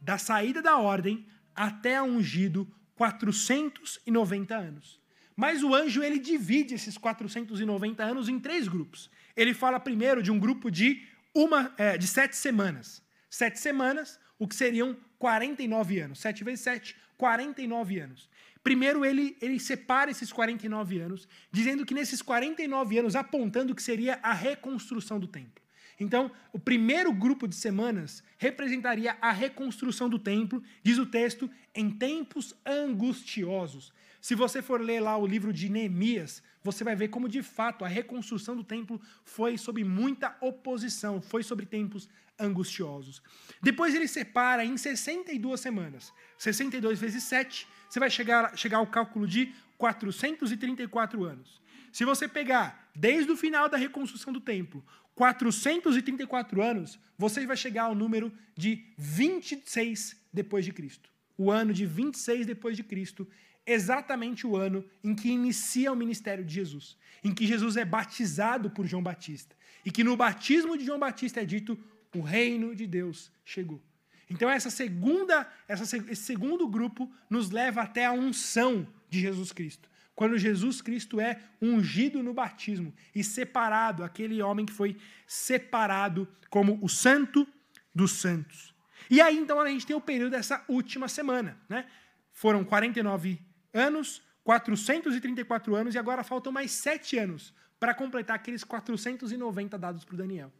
S1: Da saída da ordem até a ungido, 490 anos. Mas o anjo ele divide esses 490 anos em três grupos. Ele fala primeiro de um grupo de uma é, de sete semanas. Sete semanas, o que seriam 49 anos. Sete vezes sete, 49 anos. Primeiro ele, ele separa esses 49 anos, dizendo que nesses 49 anos, apontando que seria a reconstrução do templo. Então, o primeiro grupo de semanas representaria a reconstrução do templo, diz o texto, em tempos angustiosos. Se você for ler lá o livro de Neemias, você vai ver como de fato a reconstrução do templo foi sob muita oposição, foi sobre tempos angustiosos. Depois ele separa em 62 semanas. 62 vezes 7, você vai chegar, chegar ao cálculo de 434 anos. Se você pegar desde o final da reconstrução do templo, 434 anos, você vai chegar ao número de 26 depois de Cristo. O ano de 26 depois de Cristo exatamente o ano em que inicia o ministério de Jesus, em que Jesus é batizado por João Batista, e que no batismo de João Batista é dito: o reino de Deus chegou. Então essa segunda, essa, esse segundo grupo nos leva até a unção de Jesus Cristo. Quando Jesus Cristo é ungido no batismo e separado, aquele homem que foi separado como o santo dos santos. E aí então a gente tem o período dessa última semana, né? Foram 49 anos, 434 anos, e agora faltam mais sete anos para completar aqueles 490 dados para o Daniel.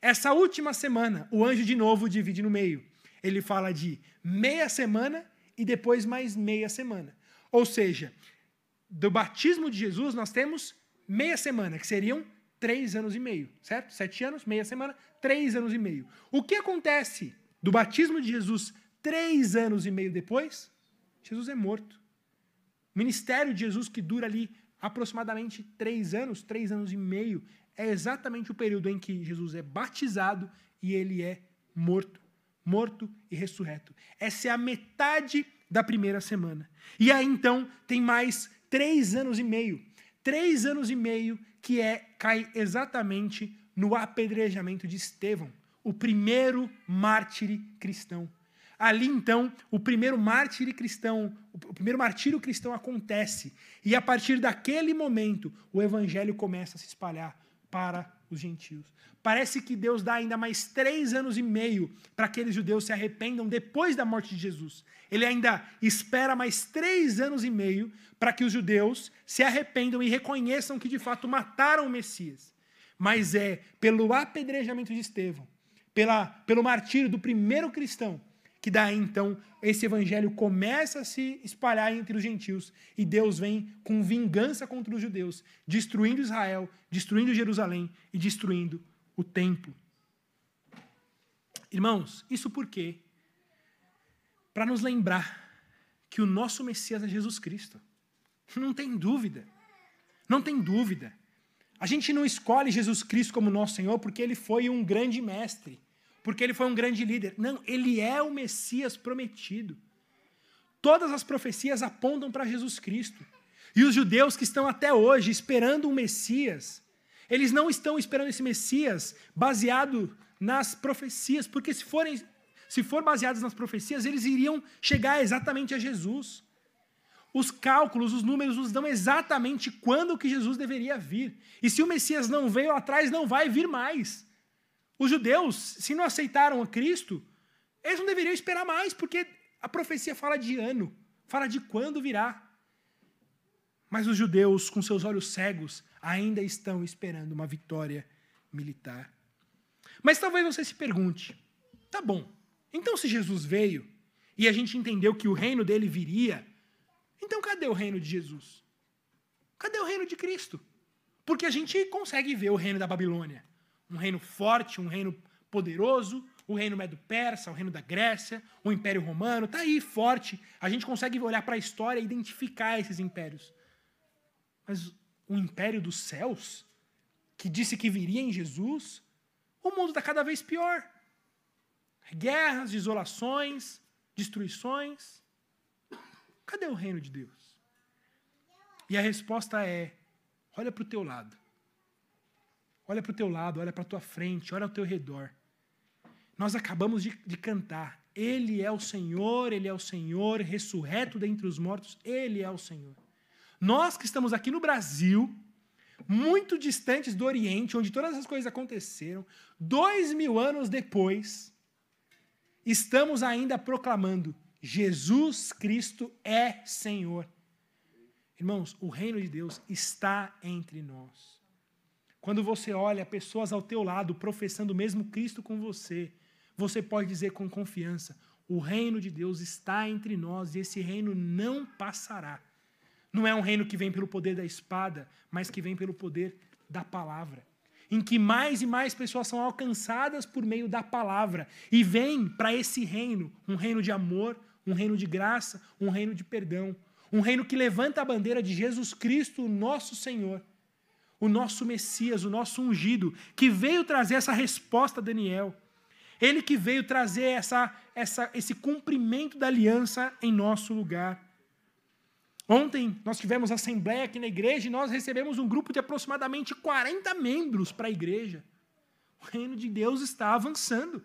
S1: Essa última semana, o anjo de novo divide no meio. Ele fala de meia semana e depois mais meia semana. Ou seja, do batismo de Jesus nós temos meia semana, que seriam três anos e meio, certo? Sete anos, meia semana, três anos e meio. O que acontece do batismo de Jesus três anos e meio depois? Jesus é morto. O ministério de Jesus, que dura ali aproximadamente três anos, três anos e meio, é exatamente o período em que Jesus é batizado e ele é morto. Morto e ressurreto. Essa é a metade da primeira semana. E aí então tem mais três anos e meio. Três anos e meio que é cai exatamente no apedrejamento de Estevão, o primeiro mártir cristão. Ali então, o primeiro mártir cristão, o primeiro martírio cristão acontece, e a partir daquele momento, o evangelho começa a se espalhar para os gentios. Parece que Deus dá ainda mais três anos e meio para aqueles judeus se arrependam depois da morte de Jesus. Ele ainda espera mais três anos e meio para que os judeus se arrependam e reconheçam que de fato mataram o Messias. Mas é pelo apedrejamento de Estevão, pela, pelo martírio do primeiro cristão, que daí então esse evangelho começa a se espalhar entre os gentios e Deus vem com vingança contra os judeus, destruindo Israel, destruindo Jerusalém e destruindo o templo. Irmãos, isso por quê? Para nos lembrar que o nosso Messias é Jesus Cristo. Não tem dúvida. Não tem dúvida. A gente não escolhe Jesus Cristo como nosso Senhor porque ele foi um grande mestre, porque ele foi um grande líder. Não, ele é o Messias prometido. Todas as profecias apontam para Jesus Cristo. E os judeus que estão até hoje esperando um Messias, eles não estão esperando esse Messias baseado nas profecias, porque se forem se for baseados nas profecias, eles iriam chegar exatamente a Jesus. Os cálculos, os números nos dão exatamente quando que Jesus deveria vir. E se o Messias não veio atrás, não vai vir mais. Os judeus, se não aceitaram a Cristo, eles não deveriam esperar mais, porque a profecia fala de ano, fala de quando virá. Mas os judeus, com seus olhos cegos, ainda estão esperando uma vitória militar. Mas talvez você se pergunte: tá bom, então se Jesus veio e a gente entendeu que o reino dele viria, então cadê o reino de Jesus? Cadê o reino de Cristo? Porque a gente consegue ver o reino da Babilônia. Um reino forte, um reino poderoso, o reino Medo-Persa, o reino da Grécia, o Império Romano, está aí forte. A gente consegue olhar para a história e identificar esses impérios. Mas o império dos céus, que disse que viria em Jesus, o mundo está cada vez pior. Guerras, desolações, destruições. Cadê o reino de Deus? E a resposta é: olha para o teu lado. Olha para o teu lado, olha para a tua frente, olha ao teu redor. Nós acabamos de, de, cantar. Ele é o Senhor, Ele é o Senhor, ressurreto dentre os mortos, Ele é o Senhor. Nós que estamos aqui no Brasil, muito distantes do Oriente, onde todas as coisas aconteceram, dois mil anos depois, estamos ainda proclamando: Jesus Cristo é Senhor. Irmãos, o reino de Deus está entre nós. Quando você olha pessoas ao teu lado professando o mesmo Cristo com você, você pode dizer com confiança: o reino de Deus está entre nós e esse reino não passará. Não é um reino que vem pelo poder da espada, mas que vem pelo poder da palavra. Em que mais e mais pessoas são alcançadas por meio da palavra e vêm para esse reino, um reino de amor, um reino de graça, um reino de perdão, um reino que levanta a bandeira de Jesus Cristo, nosso Senhor, o nosso Messias, o nosso ungido, que veio trazer essa resposta a Daniel. Ele que veio trazer essa, essa, esse cumprimento da aliança em nosso lugar. Ontem nós tivemos assembleia aqui na igreja e nós recebemos um grupo de aproximadamente 40 membros para a igreja. O reino de Deus está avançando.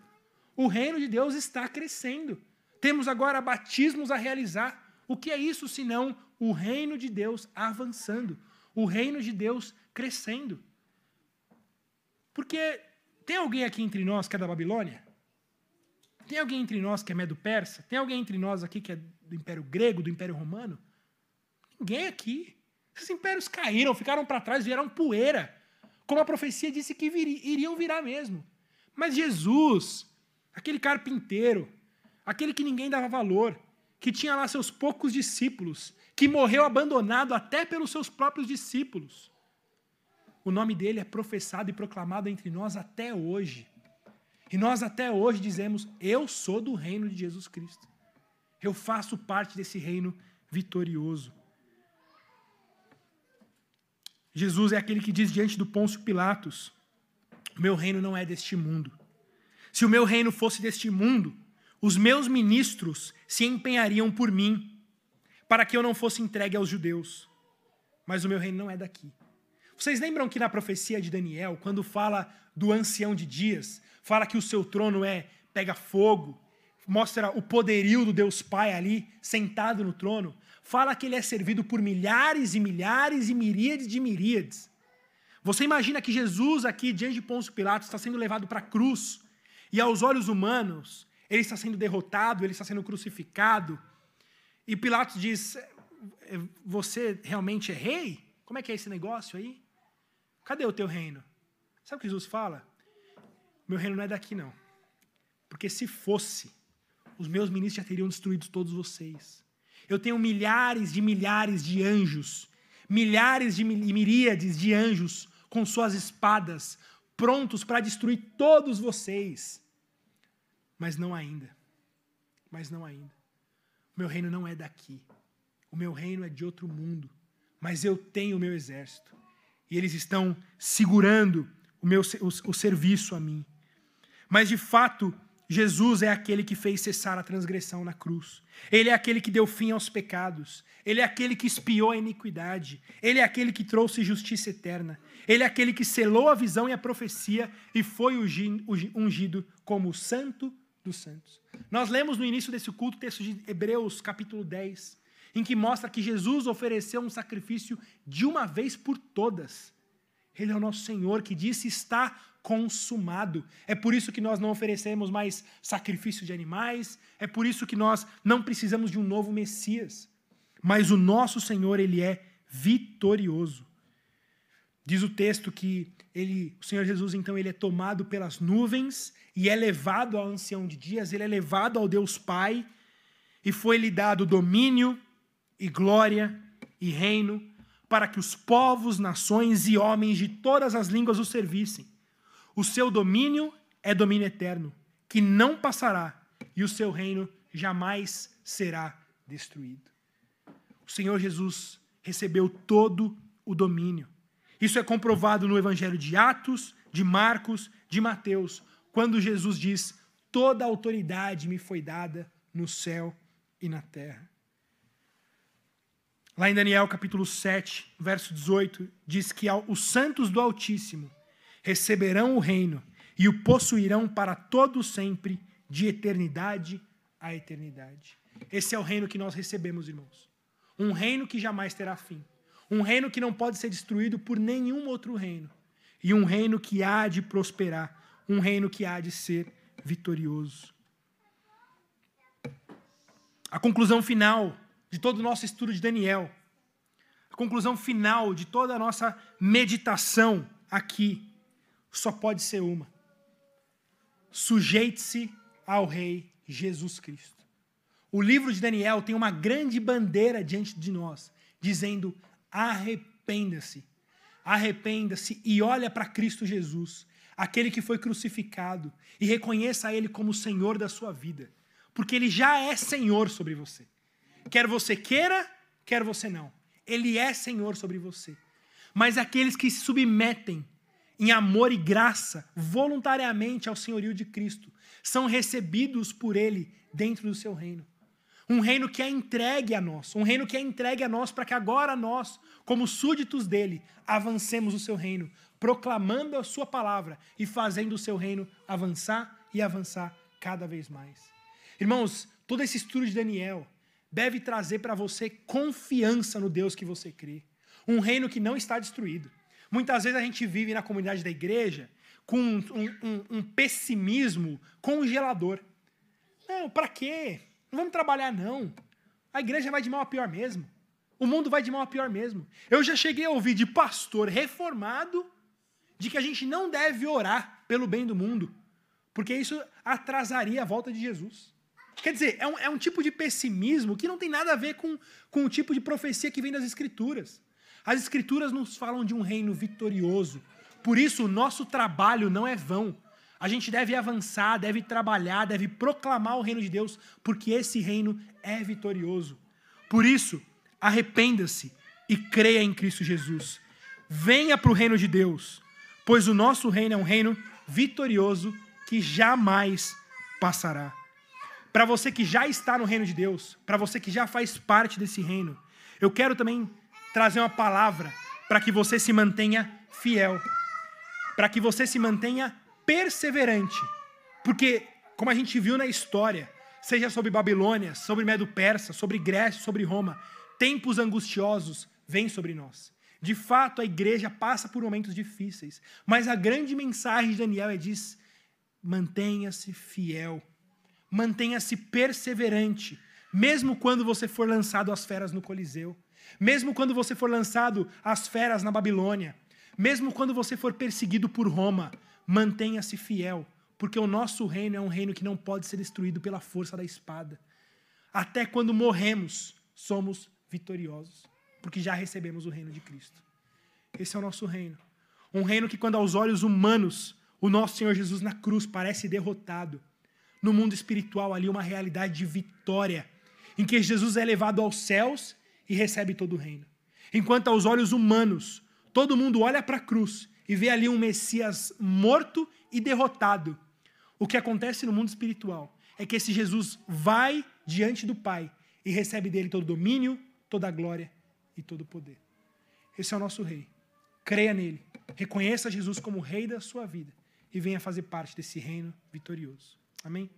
S1: O reino de Deus está crescendo. Temos agora batismos a realizar. O que é isso senão o reino de Deus avançando? O reino de Deus crescendo. Porque tem alguém aqui entre nós que é da Babilônia? Tem alguém entre nós que é medo-persa? Tem alguém entre nós aqui que é do Império Grego, do Império Romano? Ninguém aqui. Esses impérios caíram, ficaram para trás, vieram poeira. Como a profecia disse que iriam virar mesmo. Mas Jesus, aquele carpinteiro, aquele que ninguém dava valor, que tinha lá seus poucos discípulos, que morreu abandonado até pelos seus próprios discípulos. O nome dele é professado e proclamado entre nós até hoje. E nós até hoje dizemos: Eu sou do reino de Jesus Cristo. Eu faço parte desse reino vitorioso. Jesus é aquele que diz diante do Pôncio Pilatos: Meu reino não é deste mundo. Se o meu reino fosse deste mundo, os meus ministros se empenhariam por mim, para que eu não fosse entregue aos judeus. Mas o meu reino não é daqui. Vocês lembram que na profecia de Daniel, quando fala do ancião de dias, fala que o seu trono é pega fogo, mostra o poderio do Deus Pai ali, sentado no trono, fala que ele é servido por milhares e milhares e miríades de miríades. Você imagina que Jesus, aqui diante de Pôncio Pilatos, está sendo levado para a cruz, e aos olhos humanos, ele está sendo derrotado, ele está sendo crucificado, e Pilatos diz: é, Você realmente é rei? Como é que é esse negócio aí? Cadê o teu reino? Sabe o que Jesus fala? Meu reino não é daqui, não. Porque se fosse, os meus ministros já teriam destruído todos vocês. Eu tenho milhares de milhares de anjos, milhares de miríades de anjos com suas espadas, prontos para destruir todos vocês. Mas não ainda. Mas não ainda. O meu reino não é daqui. O meu reino é de outro mundo. Mas eu tenho o meu exército. E eles estão segurando o meu o, o serviço a mim. Mas de fato, Jesus é aquele que fez cessar a transgressão na cruz. Ele é aquele que deu fim aos pecados. Ele é aquele que espiou a iniquidade. Ele é aquele que trouxe justiça eterna. Ele é aquele que selou a visão e a profecia e foi ungido como o Santo dos Santos. Nós lemos no início desse culto o texto de Hebreus, capítulo 10, em que mostra que Jesus ofereceu um sacrifício de uma vez por todas. Ele é o nosso Senhor que disse: está consumado. É por isso que nós não oferecemos mais sacrifício de animais, é por isso que nós não precisamos de um novo Messias. Mas o nosso Senhor, ele é vitorioso. Diz o texto que ele, o Senhor Jesus, então, ele é tomado pelas nuvens e é levado ao ancião de dias, ele é levado ao Deus Pai, e foi-lhe dado domínio e glória e reino, para que os povos, nações e homens de todas as línguas o servissem. O seu domínio é domínio eterno, que não passará, e o seu reino jamais será destruído. O Senhor Jesus recebeu todo o domínio. Isso é comprovado no Evangelho de Atos, de Marcos, de Mateus, quando Jesus diz: Toda autoridade me foi dada no céu e na terra. Lá em Daniel capítulo 7, verso 18, diz que os santos do Altíssimo receberão o reino e o possuirão para todo sempre, de eternidade a eternidade. Esse é o reino que nós recebemos, irmãos. Um reino que jamais terá fim. Um reino que não pode ser destruído por nenhum outro reino. E um reino que há de prosperar. Um reino que há de ser vitorioso. A conclusão final de todo o nosso estudo de Daniel, a conclusão final de toda a nossa meditação aqui, só pode ser uma. Sujeite-se ao Rei Jesus Cristo. O livro de Daniel tem uma grande bandeira diante de nós, dizendo: arrependa-se. Arrependa-se e olha para Cristo Jesus, aquele que foi crucificado, e reconheça Ele como Senhor da sua vida, porque Ele já é Senhor sobre você. Quer você queira, quer você não. Ele é Senhor sobre você. Mas aqueles que se submetem em amor e graça, voluntariamente ao senhorio de Cristo, são recebidos por Ele dentro do seu reino. Um reino que é entregue a nós, um reino que é entregue a nós para que agora nós, como súditos dele, avancemos o seu reino, proclamando a sua palavra e fazendo o seu reino avançar e avançar cada vez mais. Irmãos, todo esse estudo de Daniel deve trazer para você confiança no Deus que você crê. Um reino que não está destruído Muitas vezes a gente vive na comunidade da igreja com um, um, um pessimismo congelador. Não, para quê? Não vamos trabalhar, não. A igreja vai de mal a pior mesmo. O mundo vai de mal a pior mesmo. Eu já cheguei a ouvir de pastor reformado de que a gente não deve orar pelo bem do mundo, porque isso atrasaria a volta de Jesus. Quer dizer, é um, é um tipo de pessimismo que não tem nada a ver com, com o tipo de profecia que vem das Escrituras. As Escrituras nos falam de um reino vitorioso. Por isso, o nosso trabalho não é vão. A gente deve avançar, deve trabalhar, deve proclamar o reino de Deus, porque esse reino é vitorioso. Por isso, arrependa-se e creia em Cristo Jesus. Venha para o reino de Deus, pois o nosso reino é um reino vitorioso que jamais passará. Para você que já está no reino de Deus, para você que já faz parte desse reino, eu quero também trazer uma palavra para que você se mantenha fiel, para que você se mantenha perseverante. Porque, como a gente viu na história, seja sobre Babilônia, sobre Medo-Persa, sobre Grécia, sobre Roma, tempos angustiosos vêm sobre nós. De fato, a igreja passa por momentos difíceis, mas a grande mensagem de Daniel é diz: mantenha-se fiel, mantenha-se perseverante, mesmo quando você for lançado às feras no Coliseu, mesmo quando você for lançado às feras na Babilônia, mesmo quando você for perseguido por Roma, mantenha-se fiel, porque o nosso reino é um reino que não pode ser destruído pela força da espada. Até quando morremos, somos vitoriosos porque já recebemos o reino de Cristo. Esse é o nosso reino. Um reino que, quando aos olhos humanos, o nosso Senhor Jesus na cruz parece derrotado, no mundo espiritual ali uma realidade de vitória, em que Jesus é levado aos céus e recebe todo o reino. Enquanto aos olhos humanos, todo mundo olha para a cruz e vê ali um Messias morto e derrotado. O que acontece no mundo espiritual é que esse Jesus vai diante do Pai e recebe dele todo o domínio, toda a glória e todo o poder. Esse é o nosso rei. Creia nele. Reconheça Jesus como rei da sua vida e venha fazer parte desse reino vitorioso. Amém?